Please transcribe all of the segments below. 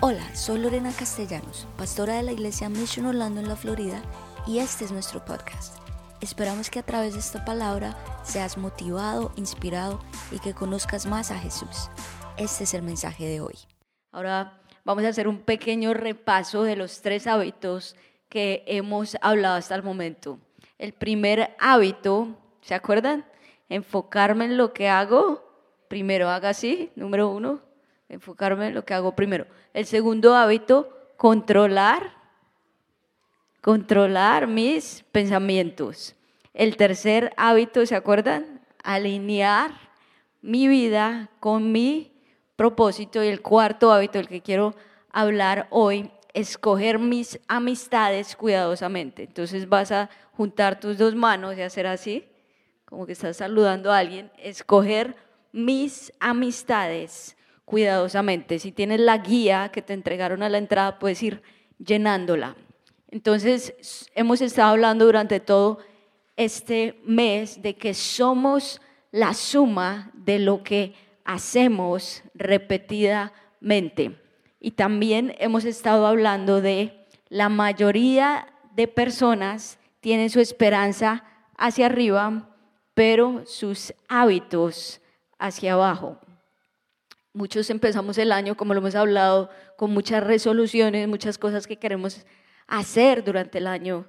Hola, soy Lorena Castellanos, pastora de la iglesia Mission Orlando en la Florida y este es nuestro podcast. Esperamos que a través de esta palabra seas motivado, inspirado y que conozcas más a Jesús. Este es el mensaje de hoy. Ahora vamos a hacer un pequeño repaso de los tres hábitos que hemos hablado hasta el momento. El primer hábito, ¿se acuerdan? Enfocarme en lo que hago. Primero haga así, número uno enfocarme en lo que hago primero. El segundo hábito, controlar, controlar mis pensamientos. El tercer hábito, ¿se acuerdan? Alinear mi vida con mi propósito. Y el cuarto hábito, el que quiero hablar hoy, escoger mis amistades cuidadosamente. Entonces vas a juntar tus dos manos y hacer así, como que estás saludando a alguien, escoger mis amistades cuidadosamente. Si tienes la guía que te entregaron a la entrada, puedes ir llenándola. Entonces, hemos estado hablando durante todo este mes de que somos la suma de lo que hacemos repetidamente. Y también hemos estado hablando de la mayoría de personas tienen su esperanza hacia arriba, pero sus hábitos hacia abajo. Muchos empezamos el año, como lo hemos hablado, con muchas resoluciones, muchas cosas que queremos hacer durante el año,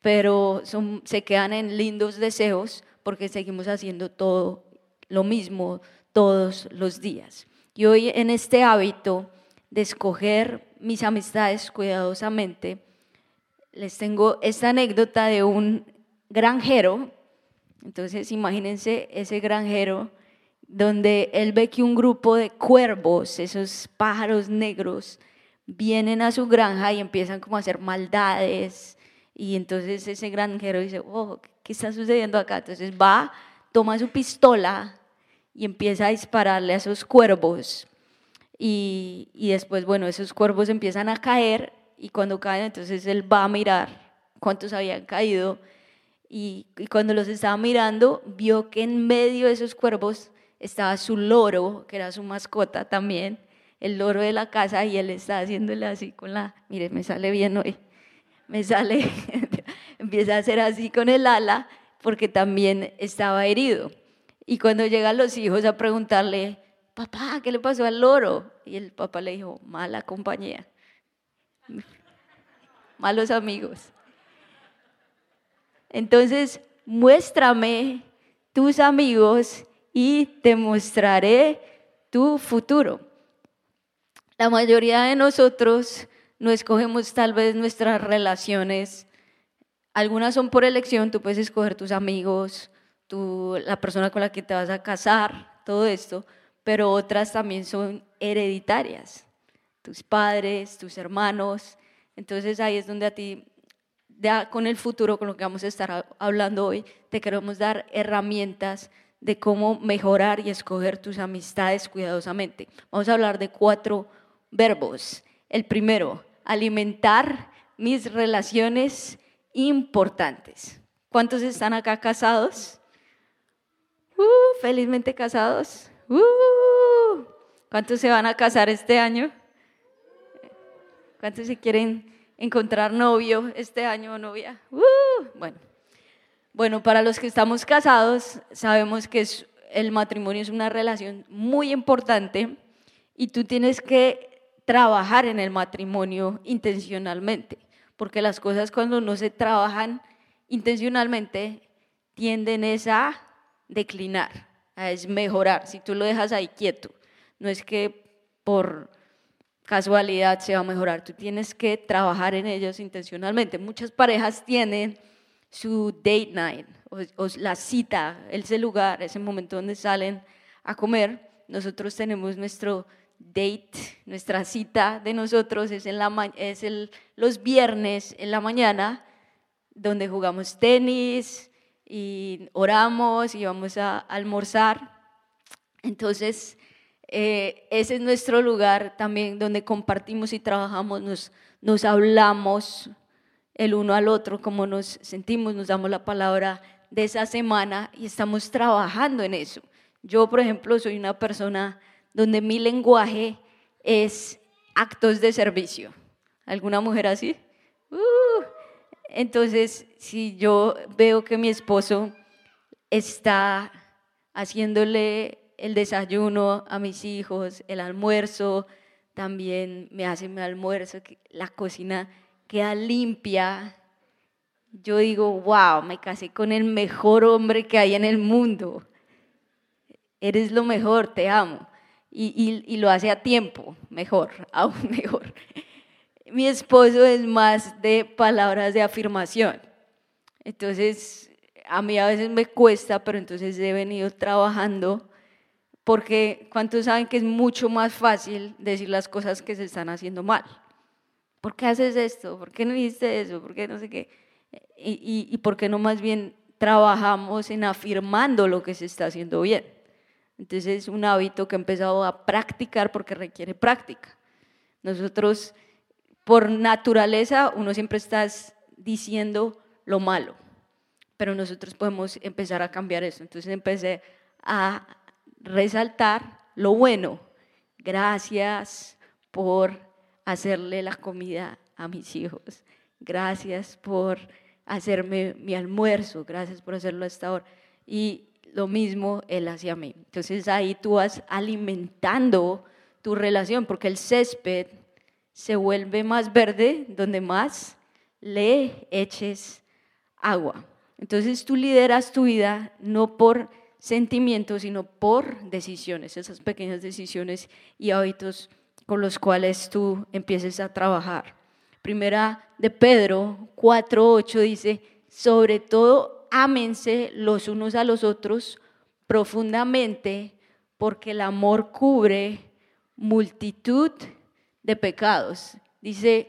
pero se quedan en lindos deseos porque seguimos haciendo todo lo mismo todos los días. Y hoy en este hábito de escoger mis amistades cuidadosamente, les tengo esta anécdota de un granjero. Entonces, imagínense ese granjero donde él ve que un grupo de cuervos, esos pájaros negros, vienen a su granja y empiezan como a hacer maldades. Y entonces ese granjero dice, oh, ¿qué está sucediendo acá? Entonces va, toma su pistola y empieza a dispararle a esos cuervos. Y, y después, bueno, esos cuervos empiezan a caer y cuando caen, entonces él va a mirar cuántos habían caído. Y, y cuando los estaba mirando, vio que en medio de esos cuervos estaba su loro, que era su mascota también, el loro de la casa, y él estaba haciéndole así con la, mire, me sale bien hoy, me sale, empieza a hacer así con el ala, porque también estaba herido. Y cuando llegan los hijos a preguntarle, papá, ¿qué le pasó al loro? Y el papá le dijo, mala compañía, malos amigos. Entonces, muéstrame tus amigos y te mostraré tu futuro. La mayoría de nosotros no escogemos tal vez nuestras relaciones. Algunas son por elección, tú puedes escoger tus amigos, la persona con la que te vas a casar, todo esto, pero otras también son hereditarias, tus padres, tus hermanos. Entonces ahí es donde a ti, con el futuro, con lo que vamos a estar hablando hoy, te queremos dar herramientas de cómo mejorar y escoger tus amistades cuidadosamente. Vamos a hablar de cuatro verbos. El primero, alimentar mis relaciones importantes. ¿Cuántos están acá casados? Uh, felizmente casados. Uh, ¿Cuántos se van a casar este año? ¿Cuántos se quieren encontrar novio este año o novia? Uh, bueno, bueno, para los que estamos casados, sabemos que el matrimonio es una relación muy importante y tú tienes que trabajar en el matrimonio intencionalmente, porque las cosas cuando no se trabajan intencionalmente tienden a declinar, a mejorar, si tú lo dejas ahí quieto. No es que por casualidad se va a mejorar, tú tienes que trabajar en ellos intencionalmente. Muchas parejas tienen su date night o, la cita, ese lugar, ese momento donde salen a comer. Nosotros tenemos nuestro date, nuestra cita de nosotros es, en la, es el, los viernes en la mañana, donde jugamos tenis y oramos y vamos a almorzar. Entonces, eh, ese es nuestro lugar también donde compartimos y trabajamos, nos, nos hablamos, el uno al otro, cómo nos sentimos, nos damos la palabra de esa semana y estamos trabajando en eso. Yo, por ejemplo, soy una persona donde mi lenguaje es actos de servicio. ¿Alguna mujer así? Uh. entonces, si yo veo que mi esposo está haciéndole el desayuno a mis hijos, el almuerzo, también me hace mi almuerzo, la cocina queda limpia. Yo digo, wow, me casé con el mejor hombre que hay en el mundo. Eres lo mejor, te amo. Y, y, lo hace a tiempo, mejor, aún mejor. Mi esposo es más de palabras de afirmación. Entonces, a mí a veces me cuesta, pero entonces he venido trabajando porque ¿cuántos saben que es mucho más fácil decir las cosas que se están haciendo mal? ¿Por qué haces esto? ¿Por qué no hiciste eso? ¿Por qué no sé qué? Y, y, por qué no más bien trabajamos en afirmando lo que se está haciendo bien. Entonces es un hábito que he empezado a practicar porque requiere práctica. Nosotros, por naturaleza, uno siempre está diciendo lo malo, pero nosotros podemos empezar a cambiar eso. Entonces empecé a resaltar lo bueno. Gracias por hacerle la comida a mis hijos. Gracias por hacerme mi almuerzo. Gracias por hacerlo hasta ahora. Y lo mismo él hacia mí. Entonces ahí tú vas alimentando tu relación, porque el césped se vuelve más verde donde más le eches agua. Entonces tú lideras tu vida no por sentimientos, sino por decisiones, esas pequeñas decisiones y hábitos con los cuales tú empieces a trabajar. Primera de Pedro 4.8 dice, sobre todo ámense los unos a los otros profundamente, porque el amor cubre multitud de pecados. Dice,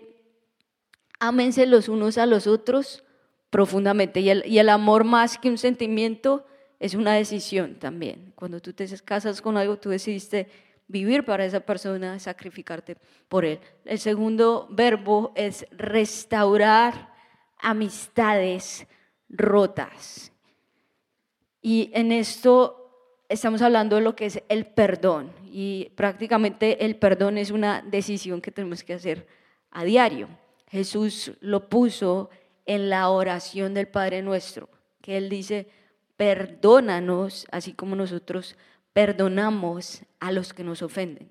ámense los unos a los otros profundamente. Y el, y el amor más que un sentimiento es una decisión también. Cuando tú te casas con algo, tú decidiste vivir para esa persona, sacrificarte por él. El segundo verbo es restaurar amistades rotas. Y en esto estamos hablando de lo que es el perdón. Y prácticamente el perdón es una decisión que tenemos que hacer a diario. Jesús lo puso en la oración del Padre Nuestro, que Él dice, perdónanos así como nosotros perdonamos a los que nos ofenden.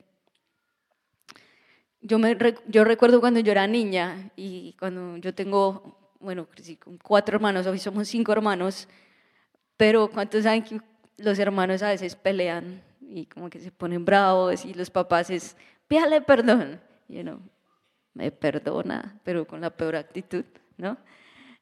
Yo, me, yo recuerdo cuando yo era niña y cuando yo tengo, bueno, cuatro hermanos, hoy somos cinco hermanos, pero ¿cuántos saben que los hermanos a veces pelean y como que se ponen bravos y los papás es, pídale perdón? Y you me perdona, pero con la peor actitud, ¿no?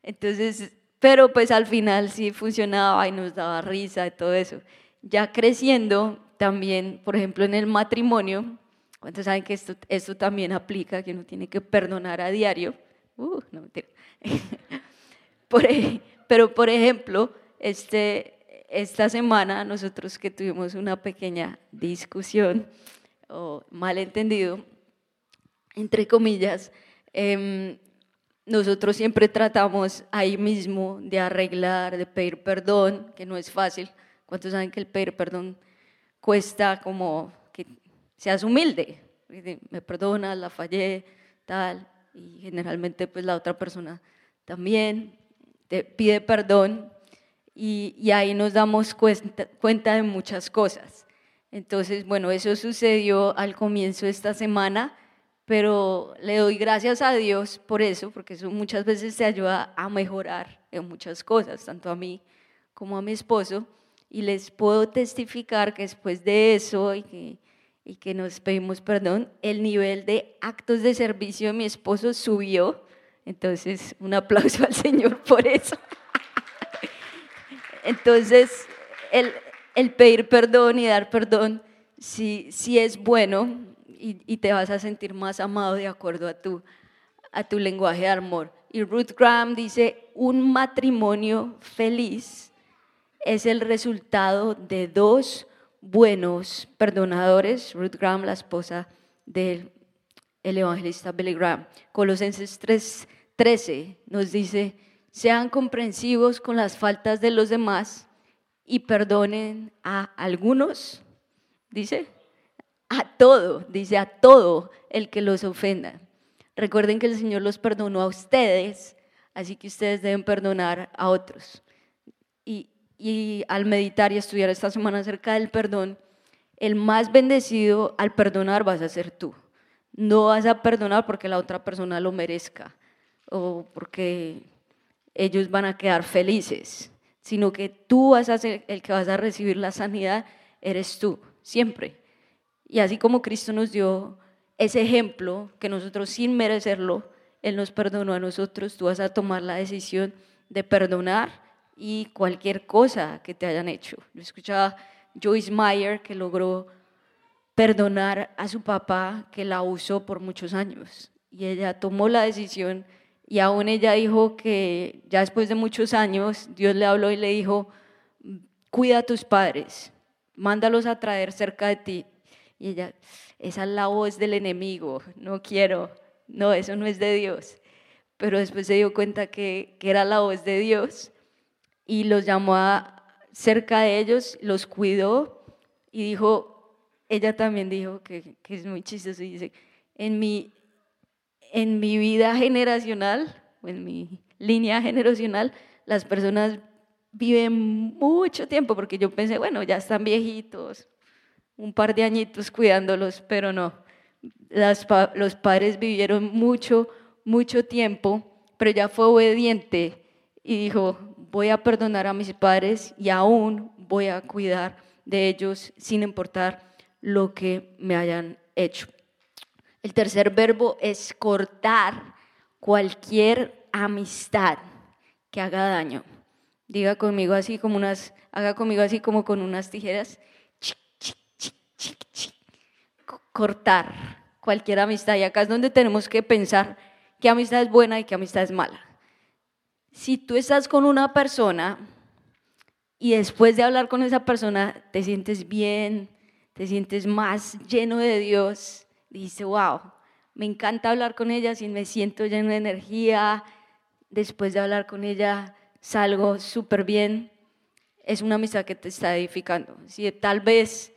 Entonces, pero pues al final sí funcionaba y nos daba risa y todo eso. Ya creciendo, también, por ejemplo, en el matrimonio, ¿cuántos saben que esto, esto también aplica, que uno tiene que perdonar a diario? Uh, no, por, pero, por ejemplo, este, esta semana nosotros que tuvimos una pequeña discusión o malentendido, entre comillas, eh, nosotros siempre tratamos ahí mismo de arreglar, de pedir perdón, que no es fácil. ¿Cuántos saben que el pedir perdón cuesta como que seas humilde? Me perdonas, la fallé, tal. Y generalmente pues la otra persona también te pide perdón y, y ahí nos damos cuenta, cuenta de muchas cosas. Entonces, bueno, eso sucedió al comienzo de esta semana pero le doy gracias a Dios por eso, porque eso muchas veces te ayuda a mejorar en muchas cosas, tanto a mí como a mi esposo, y les puedo testificar que después de eso y que, y que nos pedimos perdón, el nivel de actos de servicio de mi esposo subió, entonces un aplauso al Señor por eso. Entonces, el, el pedir perdón y dar perdón sí, sí es bueno, y, te vas a sentir más amado de acuerdo a tu, a tu lenguaje de amor. Y Ruth Graham dice, un matrimonio feliz es el resultado de dos buenos perdonadores. Ruth Graham, la esposa del evangelista Billy Graham. Colosenses 3:13 nos dice, sean comprensivos con las faltas de los demás y perdonen a algunos, dice, a todo, dice a todo el que los ofenda. Recuerden que el Señor los perdonó a ustedes, así que ustedes deben perdonar a otros. Y, al meditar y estudiar esta semana acerca del perdón, el más bendecido al perdonar vas a ser tú. No vas a perdonar porque la otra persona lo merezca o porque ellos van a quedar felices, sino que tú vas a ser el que vas a recibir la sanidad, eres tú, siempre. Y así como Cristo nos dio ese ejemplo, que nosotros sin merecerlo, Él nos perdonó a nosotros, tú vas a tomar la decisión de perdonar y cualquier cosa que te hayan hecho. Yo escuchaba Joyce Meyer que logró perdonar a su papá que la usó por muchos años y ella tomó la decisión y aún ella dijo que ya después de muchos años Dios le habló y le dijo, cuida a tus padres, mándalos a traer cerca de ti. Y ella, esa es la voz del enemigo, no quiero, no, eso no es de Dios. Pero después se dio cuenta que, que era la voz de Dios y los llamó a cerca de ellos, los cuidó y dijo, ella también dijo que, que es muy chistoso y dice, en mi, en mi vida generacional, o en mi línea generacional, las personas viven mucho tiempo, porque yo pensé, bueno, ya están viejitos, un par de añitos cuidándolos, pero no. Las, los padres vivieron mucho, mucho tiempo, pero ella fue obediente y dijo, voy a perdonar a mis padres y aún voy a cuidar de ellos sin importar lo que me hayan hecho. El tercer verbo es cortar cualquier amistad que haga daño. Diga conmigo así como unas, haga conmigo así como con unas tijeras. cortar cualquier amistad. Y acá es donde tenemos que pensar qué amistad es buena y qué amistad es mala si tú estás con una persona y después de hablar con esa persona te sientes bien, te sientes más lleno de Dios, dices, wow, me encanta hablar con ella, si me siento lleno de energía, después de hablar con ella salgo súper bien, es una amistad que te está edificando. Si tal vez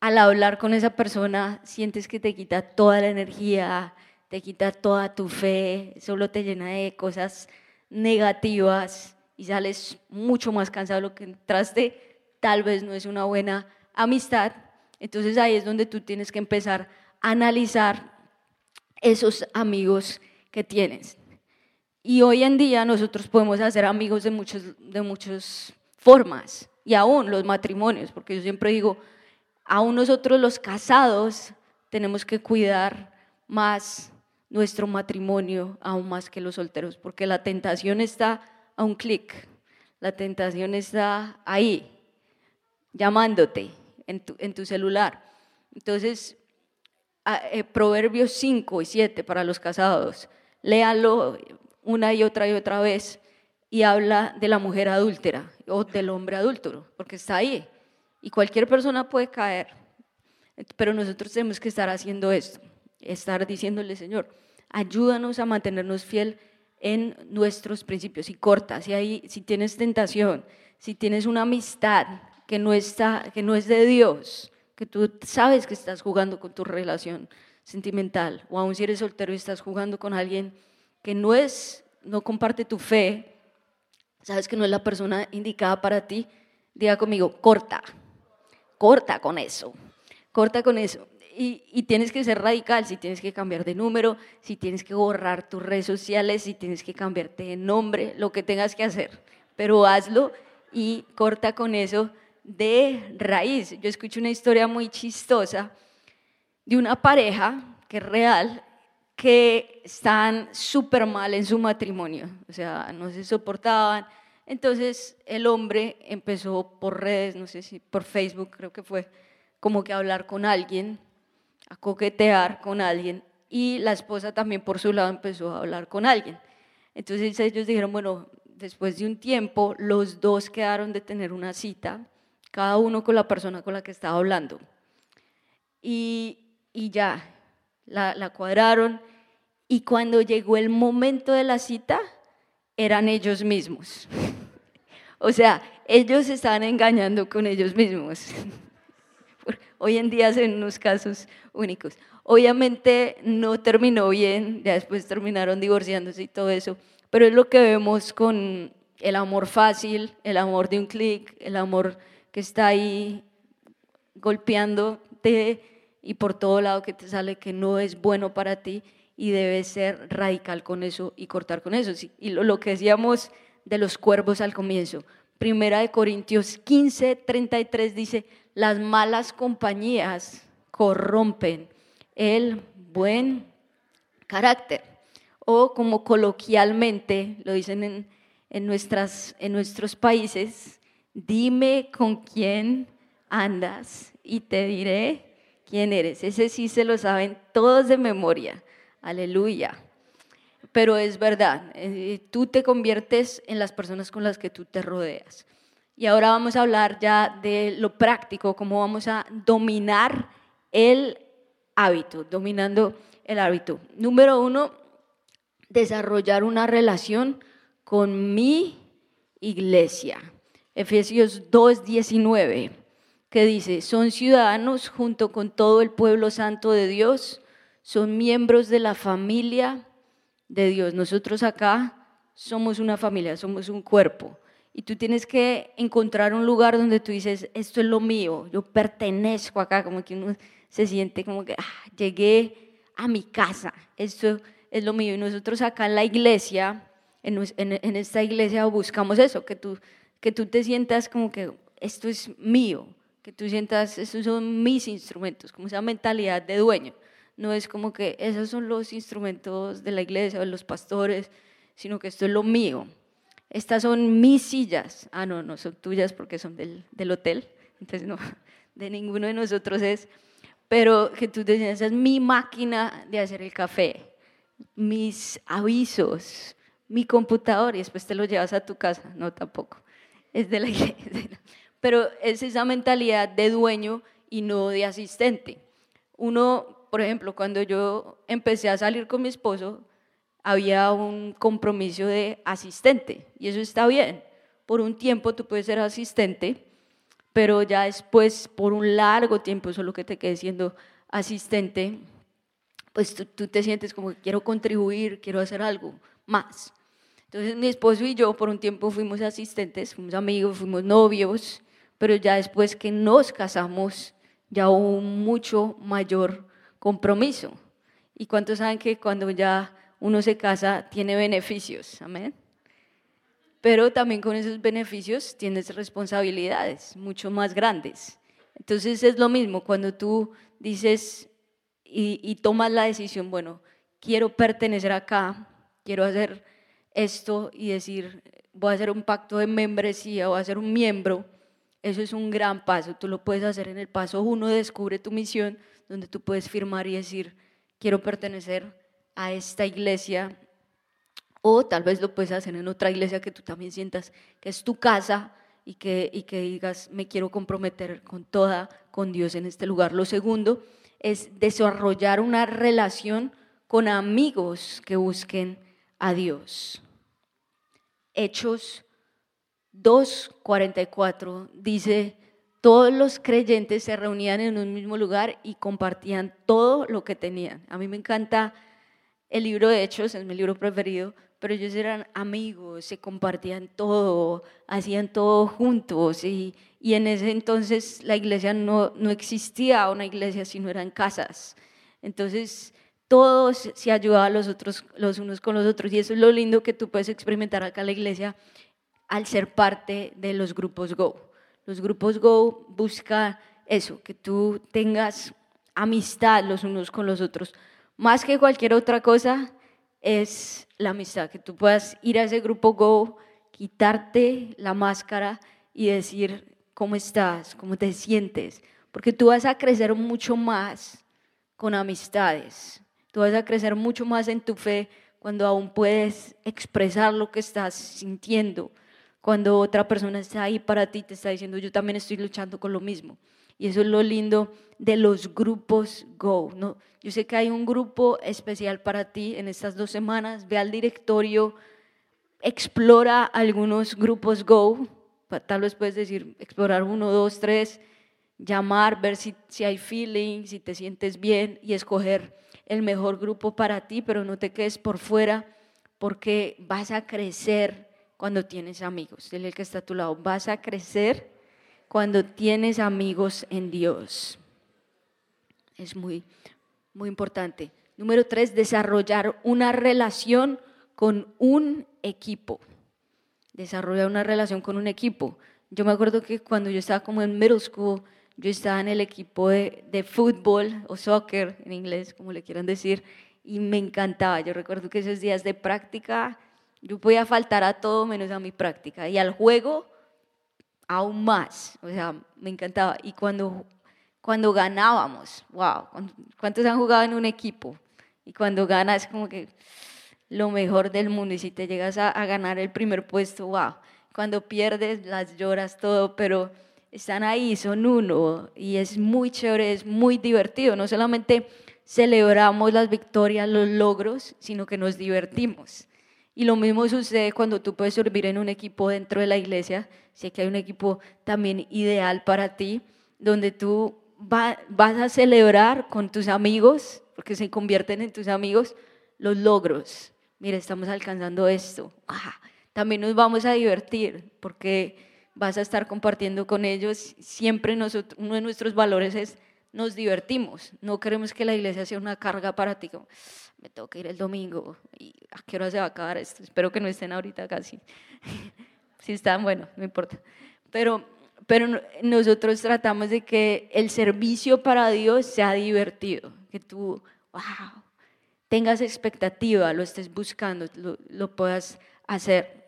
al hablar con esa persona sientes que te quita toda la energía, te quita toda tu fe, solo te llena de cosas negativas y sales mucho más cansado de lo que entraste, tal vez no es una buena amistad. Entonces ahí es donde tú tienes que empezar a analizar esos amigos que tienes. Y hoy en día nosotros podemos hacer amigos de, muchos, de muchas formas, y aún los matrimonios, porque yo siempre digo, aún nosotros los casados tenemos que cuidar más nuestro matrimonio aún más que los solteros, porque la tentación está a un clic, la tentación está ahí, llamándote en tu, en tu celular. Entonces, eh, Proverbios 5 y 7 para los casados, léalo una y otra y otra vez y habla de la mujer adúltera o del hombre adúltero, porque está ahí. Y cualquier persona puede caer, pero nosotros tenemos que estar haciendo esto, estar diciéndole, Señor, ayúdanos a mantenernos fiel en nuestros principios. Y corta, si, hay, si tienes tentación, si tienes una amistad que no, está, que no es de Dios, que tú sabes que estás jugando con tu relación sentimental, o aún si eres soltero y estás jugando con alguien que no es, no comparte tu fe, sabes que no es la persona indicada para ti, diga conmigo, corta, corta con eso, corta con eso y, tienes que ser radical, si tienes que cambiar de número, si tienes que borrar tus redes sociales, si tienes que cambiarte de nombre, lo que tengas que hacer, pero hazlo y corta con eso de raíz. Yo escucho una historia muy chistosa de una pareja que es real, que están súper mal en su matrimonio, o sea, no se soportaban. Entonces el hombre empezó por redes, no sé si por Facebook creo que fue, como que hablar con alguien coquetear con alguien y la esposa también por su lado empezó a hablar con alguien. Entonces ellos dijeron, bueno, después de un tiempo los dos quedaron de tener una cita, cada uno con la persona con la que estaba hablando. Y, y ya, la, la cuadraron y cuando llegó el momento de la cita, eran ellos mismos. O sea, ellos estaban engañando con ellos mismos. hoy en día son unos casos únicos. Obviamente no terminó bien, ya después terminaron divorciándose y todo eso, pero es lo que vemos con el amor fácil, el amor de un clic, el amor que está ahí golpeándote y por todo lado que te sale que no es bueno para ti y debes ser radical con eso y cortar con eso. Y lo, que decíamos de los cuervos al comienzo, Primera de Corintios 15, 33 dice, las malas compañías corrompen el buen carácter. O como coloquialmente lo dicen en, en, nuestras, en nuestros países, dime con quién andas y te diré quién eres. Ese sí se lo saben todos de memoria. Aleluya. Pero es verdad, eh, tú te conviertes en las personas con las que tú te rodeas. Y ahora vamos a hablar ya de lo práctico, cómo vamos a dominar el hábito, dominando el hábito. Número uno, desarrollar una relación con mi iglesia. Efesios 2.19, que dice, son ciudadanos junto con todo el pueblo santo de Dios, son miembros de la familia de Dios. Nosotros acá somos una familia, somos un cuerpo. Y tú tienes que encontrar un lugar donde tú dices, esto es lo mío, yo pertenezco acá, como que uno se siente como que ah, llegué a mi casa, esto es lo mío. Y nosotros acá en la iglesia, en, en, esta iglesia buscamos eso, que tú, que tú te sientas como que esto es mío, que tú sientas, estos son mis instrumentos, como esa mentalidad de dueño. No es como que esos son los instrumentos de la iglesia o de los pastores, sino que esto es lo mío. Estas son mis sillas. Ah, no, no son tuyas porque son del, del hotel. Entonces, no, de ninguno de nosotros es pero que tú te esa es mi máquina de hacer el café, mis avisos, mi computador y después te lo llevas a tu casa. No, tampoco. Es de la iglesia. Pero es esa mentalidad de dueño y no de asistente. Uno, por ejemplo, cuando yo empecé a salir con mi esposo, había un compromiso de asistente y eso está bien. Por un tiempo tú puedes ser asistente pero ya después, por un largo tiempo, solo que te quedes siendo asistente, pues tú, te sientes como que quiero contribuir, quiero hacer algo más. Entonces mi esposo y yo por un tiempo fuimos asistentes, fuimos amigos, fuimos novios, pero ya después que nos casamos, ya hubo mucho mayor compromiso. ¿Y cuántos saben que cuando ya uno se casa tiene beneficios? Amén pero también con esos beneficios tienes responsabilidades mucho más grandes. Entonces es lo mismo cuando tú dices y, tomas la decisión, bueno, quiero pertenecer acá, quiero hacer esto y decir, voy a hacer un pacto de membresía, voy a ser un miembro, eso es un gran paso. Tú lo puedes hacer en el paso uno, descubre tu misión, donde tú puedes firmar y decir, quiero pertenecer a esta iglesia o tal vez lo puedes hacer en otra iglesia que tú también sientas que es tu casa y que, y que digas, me quiero comprometer con toda, con Dios en este lugar. Lo segundo es desarrollar una relación con amigos que busquen a Dios. Hechos 2.44 dice, todos los creyentes se reunían en un mismo lugar y compartían todo lo que tenían. A mí me encanta el libro de Hechos, es mi libro preferido, pero ellos eran amigos, se compartían todo, hacían todo juntos y, y en ese entonces la iglesia no, no existía una iglesia sino eran casas. Entonces todos se ayudaban los, otros, los unos con los otros y eso es lo lindo que tú puedes experimentar acá en la iglesia al ser parte de los grupos Go. Los grupos Go buscan eso, que tú tengas amistad los unos con los otros. Más que cualquier otra cosa, es la amistad, que tú puedas ir a ese grupo Go, quitarte la máscara y decir cómo estás, cómo te sientes, porque tú vas a crecer mucho más con amistades, tú vas a crecer mucho más en tu fe cuando aún puedes expresar lo que estás sintiendo, cuando otra persona está ahí para ti, te está diciendo, yo también estoy luchando con lo mismo. Y eso es lo lindo de los grupos Go. ¿no? Yo sé que hay un grupo especial para ti en estas dos semanas. Ve al directorio, explora algunos grupos Go. Tal vez puedes decir, explorar uno, dos, tres. llamar, ver si, si hay feeling, si te sientes bien y escoger el mejor grupo para ti, pero no te quedes por fuera porque vas a crecer cuando tienes amigos. Dile el que está a tu lado, vas a crecer cuando tienes amigos en Dios. Es muy, muy importante. Número tres, desarrollar una relación con un equipo. Desarrollar una relación con un equipo. Yo me acuerdo que cuando yo estaba como en middle school, yo estaba en el equipo de, de fútbol o soccer en inglés, como le quieran decir, y me encantaba. Yo recuerdo que esos días de práctica, yo podía faltar a todo menos a mi práctica. Y al juego, aún más. O sea, me encantaba. Y cuando, cuando ganábamos, wow, ¿cuántos han jugado en un equipo? Y cuando ganas, como que lo mejor del mundo. Y si te llegas a, a ganar el primer puesto, wow. Cuando pierdes, las lloras todo, pero están ahí, son uno. Y es muy chévere, es muy divertido. No solamente celebramos las victorias, los logros, sino que nos divertimos. Y lo mismo sucede cuando tú puedes servir en un equipo dentro de la iglesia. Sé que hay un equipo también ideal para ti, donde tú vas a celebrar con tus amigos, porque se convierten en tus amigos, los logros. Mira, estamos alcanzando esto. Ah, también nos vamos a divertir, porque vas a estar compartiendo con ellos. Siempre nosotros, uno de nuestros valores es nos divertimos. No queremos que la iglesia sea una carga para ti me tengo que ir el domingo y a qué hora se va a acabar esto. Espero que no estén ahorita casi. si están, bueno, no importa. Pero, pero nosotros tratamos de que el servicio para Dios sea divertido, que tú, wow, tengas expectativa, lo estés buscando, lo, lo puedas hacer.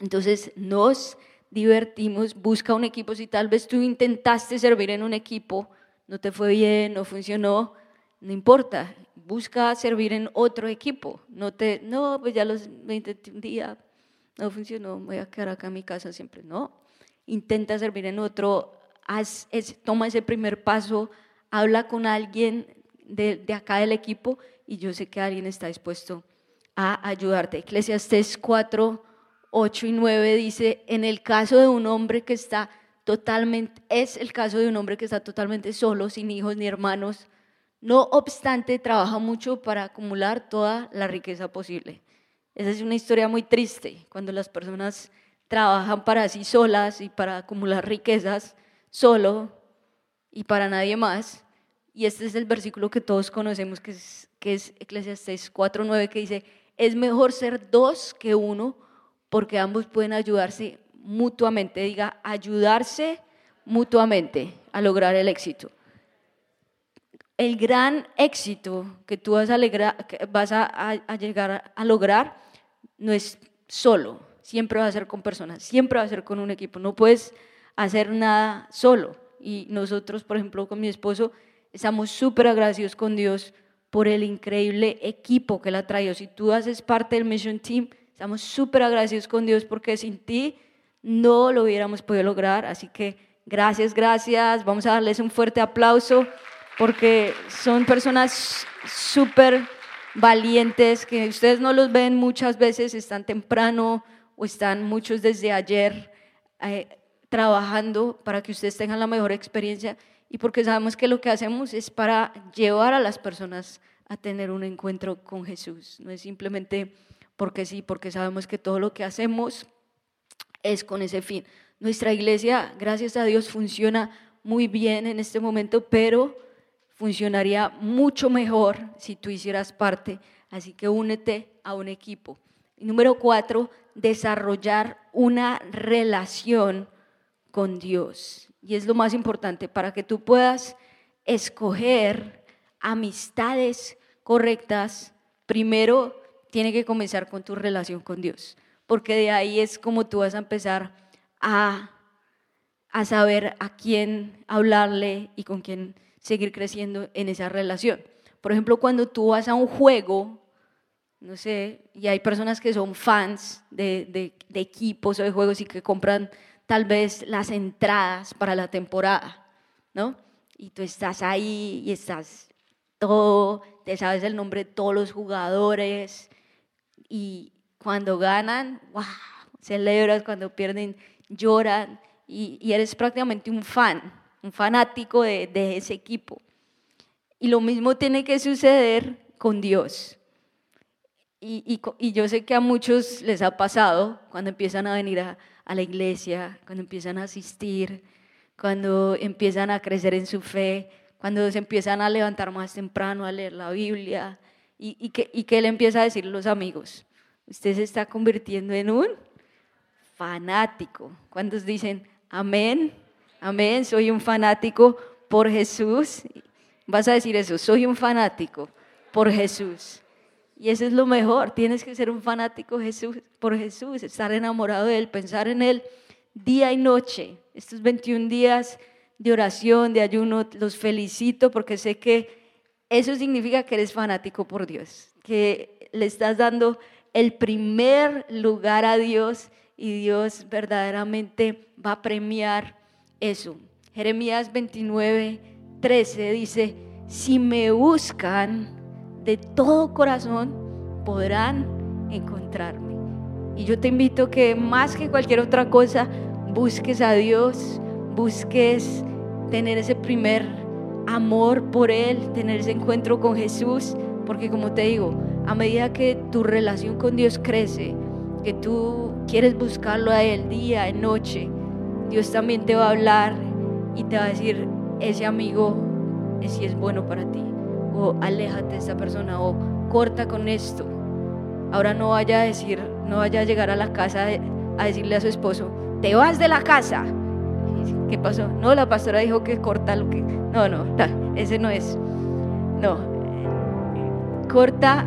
Entonces nos divertimos, busca un equipo. Si tal vez tú intentaste servir en un equipo, no te fue bien, no funcionó, no importa, busca servir en otro equipo. No te, no, pues ya los 20 días no funcionó, voy a quedar acá en mi casa siempre. No, intenta servir en otro, haz, toma ese primer paso, habla con alguien de, de, acá del equipo y yo sé que alguien está dispuesto a ayudarte. Eclesiastes 4, 8 y 9 dice, en el caso de un hombre que está totalmente, es el caso de un hombre que está totalmente solo, sin hijos ni hermanos, no obstante, trabaja mucho para acumular toda la riqueza posible. Esa es una historia muy triste, cuando las personas trabajan para sí solas y para acumular riquezas solo y para nadie más. Y este es el versículo que todos conocemos, que es, que es Eclesiastes 4.9, que dice, es mejor ser dos que uno, porque ambos pueden ayudarse mutuamente, diga, ayudarse mutuamente a lograr el éxito el gran éxito que tú vas a, llegar a lograr no es solo, siempre va a ser con personas, siempre va a ser con un equipo, no puedes hacer nada solo. Y nosotros, por ejemplo, con mi esposo, estamos súper agradecidos con Dios por el increíble equipo que Él ha traído. Si tú haces parte del Mission Team, estamos súper agradecidos con Dios porque sin ti no lo hubiéramos podido lograr. Así que gracias, gracias. Vamos a darles un fuerte aplauso porque son personas súper valientes que ustedes no los ven muchas veces, están temprano o están muchos desde ayer eh, trabajando para que ustedes tengan la mejor experiencia y porque sabemos que lo que hacemos es para llevar a las personas a tener un encuentro con Jesús. No es simplemente porque sí, porque sabemos que todo lo que hacemos es con ese fin. Nuestra iglesia, gracias a Dios, funciona muy bien en este momento, pero funcionaría mucho mejor si tú hicieras parte, así que únete a un equipo. número cuatro, desarrollar una relación con Dios. Y es lo más importante para que tú puedas escoger amistades correctas. Primero, tiene que comenzar con tu relación con Dios, porque de ahí es como tú vas a empezar a, a saber a quién hablarle y con quién seguir creciendo en esa relación. Por ejemplo, cuando tú vas a un juego, no sé, y hay personas que son fans de, de, equipos o de juegos y que compran tal vez las entradas para la temporada, ¿no? Y tú estás ahí y estás todo, te sabes el nombre de todos los jugadores y cuando ganan, wow, celebras, cuando pierden, lloran y, y eres prácticamente un fan un fanático de, ese equipo. Y lo mismo tiene que suceder con Dios. Y, yo sé que a muchos les ha pasado cuando empiezan a venir a, a, la iglesia, cuando empiezan a asistir, cuando empiezan a crecer en su fe, cuando se empiezan a levantar más temprano a leer la Biblia y, y que, y que él empieza a decir a los amigos, usted se está convirtiendo en un fanático. ¿Cuántos dicen amén? Amén, soy un fanático por Jesús. Vas a decir eso, soy un fanático por Jesús. Y eso es lo mejor, tienes que ser un fanático Jesús, por Jesús, estar enamorado de Él, pensar en Él día y noche. Estos 21 días de oración, de ayuno, los felicito porque sé que eso significa que eres fanático por Dios, que le estás dando el primer lugar a Dios y Dios verdaderamente va a premiar eso. Jeremías 29, 13 dice, si me buscan de todo corazón, podrán encontrarme. Y yo te invito que más que cualquier otra cosa, busques a Dios, busques tener ese primer amor por Él, tener ese encuentro con Jesús, porque como te digo, a medida que tu relación con Dios crece, que tú quieres buscarlo a Él día y noche, Dios también te va a hablar y te va a decir, ese amigo si es bueno para ti, o aléjate de esta persona, o corta con esto. Ahora no vaya a decir, no vaya a llegar a la casa a decirle a su esposo, te vas de la casa. ¿Qué pasó? No, la pastora dijo que corta lo que... No, no, ese no es. No, corta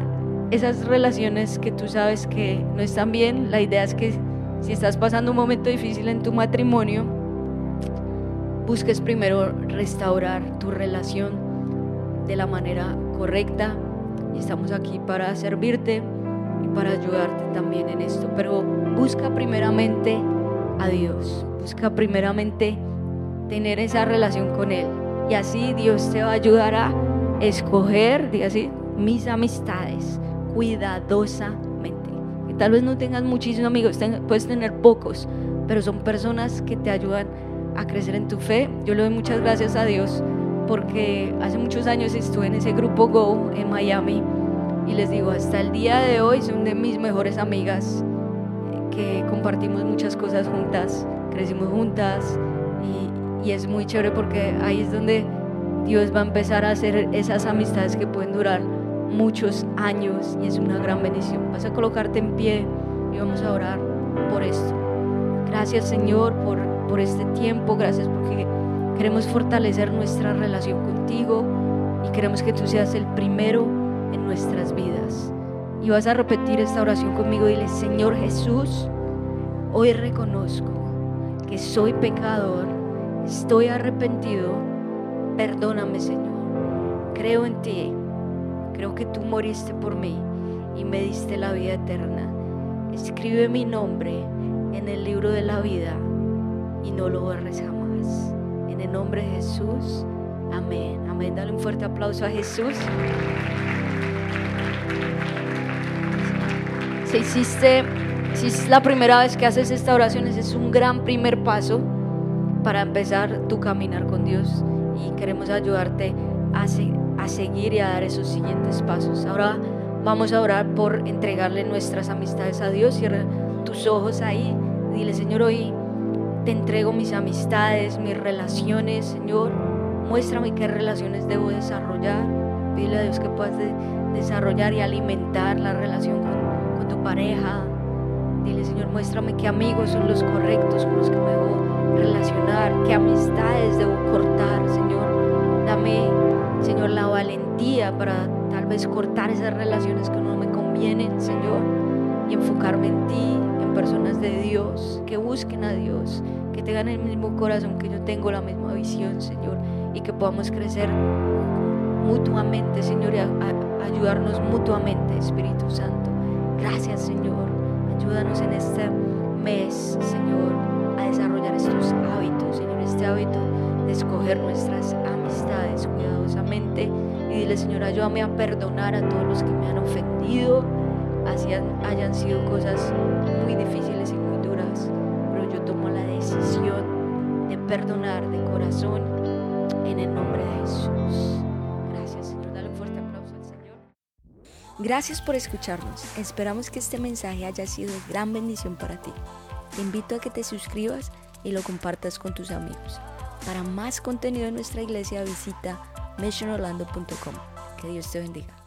esas relaciones que tú sabes que no están bien. La idea es que si estás pasando un momento difícil en tu matrimonio, busques primero restaurar tu relación de la manera correcta. Y estamos aquí para servirte y para ayudarte también en esto. Pero busca primeramente a Dios, busca primeramente tener esa relación con Él. Y así Dios te va a ayudar a escoger, diga así, mis amistades cuidadosamente tal vez no tengas muchísimos amigos, puedes tener pocos, pero son personas que te ayudan a crecer en tu fe. Yo le doy muchas gracias a Dios porque hace muchos años estuve en ese grupo Go en Miami y les digo, hasta el día de hoy son de mis mejores amigas que compartimos muchas cosas juntas, crecimos juntas y, y es muy chévere porque ahí es donde Dios va a empezar a hacer esas amistades que pueden durar muchos años y es una gran bendición. Vas a colocarte en pie y vamos a orar por esto. Gracias Señor por, por este tiempo, gracias porque queremos fortalecer nuestra relación contigo y queremos que tú seas el primero en nuestras vidas. Y vas a repetir esta oración conmigo. Dile, Señor Jesús, hoy reconozco que soy pecador, estoy arrepentido, perdóname Señor, creo en ti Creo que tú moriste por mí y me diste la vida eterna. Escribe mi nombre en el libro de la vida y no lo borres jamás. En el nombre de Jesús, amén. Amén. Dale un fuerte aplauso a Jesús. Si hiciste, si es la primera vez que haces esta oración, ese es un gran primer paso para empezar tu caminar con Dios y queremos ayudarte a, a seguir y a dar esos siguientes pasos. Ahora vamos a orar por entregarle nuestras amistades a Dios. Cierra tus ojos ahí. Dile, Señor, hoy te entrego mis amistades, mis relaciones, Señor. Muéstrame qué relaciones debo desarrollar. Dile a Dios que puedas desarrollar y alimentar la relación con, con, tu pareja. Dile, Señor, muéstrame qué amigos son los correctos con los que me debo relacionar, qué amistades debo cortar, Señor. Dame Señor, la valentía para tal vez cortar esas relaciones que no me convienen, Señor, y enfocarme en ti, en personas de Dios, que busquen a Dios, que tengan el mismo corazón que yo tengo, la misma visión, Señor, y que podamos crecer mutuamente, Señor, y ayudarnos mutuamente, Espíritu Santo. Gracias, Señor. Ayúdanos en este mes, Señor, a desarrollar estos hábitos, Señor, este hábito de escoger nuestras amistades cuidadosamente y dile, Señor, ayúdame a perdonar a todos los que me han ofendido, así hayan sido cosas muy difíciles y muy duras, pero yo tomo la decisión de perdonar de corazón en el nombre de Jesús. Gracias, Señor. Dale un fuerte aplauso al Señor. Gracias por escucharnos. Esperamos que este mensaje haya sido gran bendición para ti. Te invito a que te suscribas y lo compartas con tus amigos. Para más contenido en nuestra iglesia visita missionorlando.com. Que Dios te bendiga.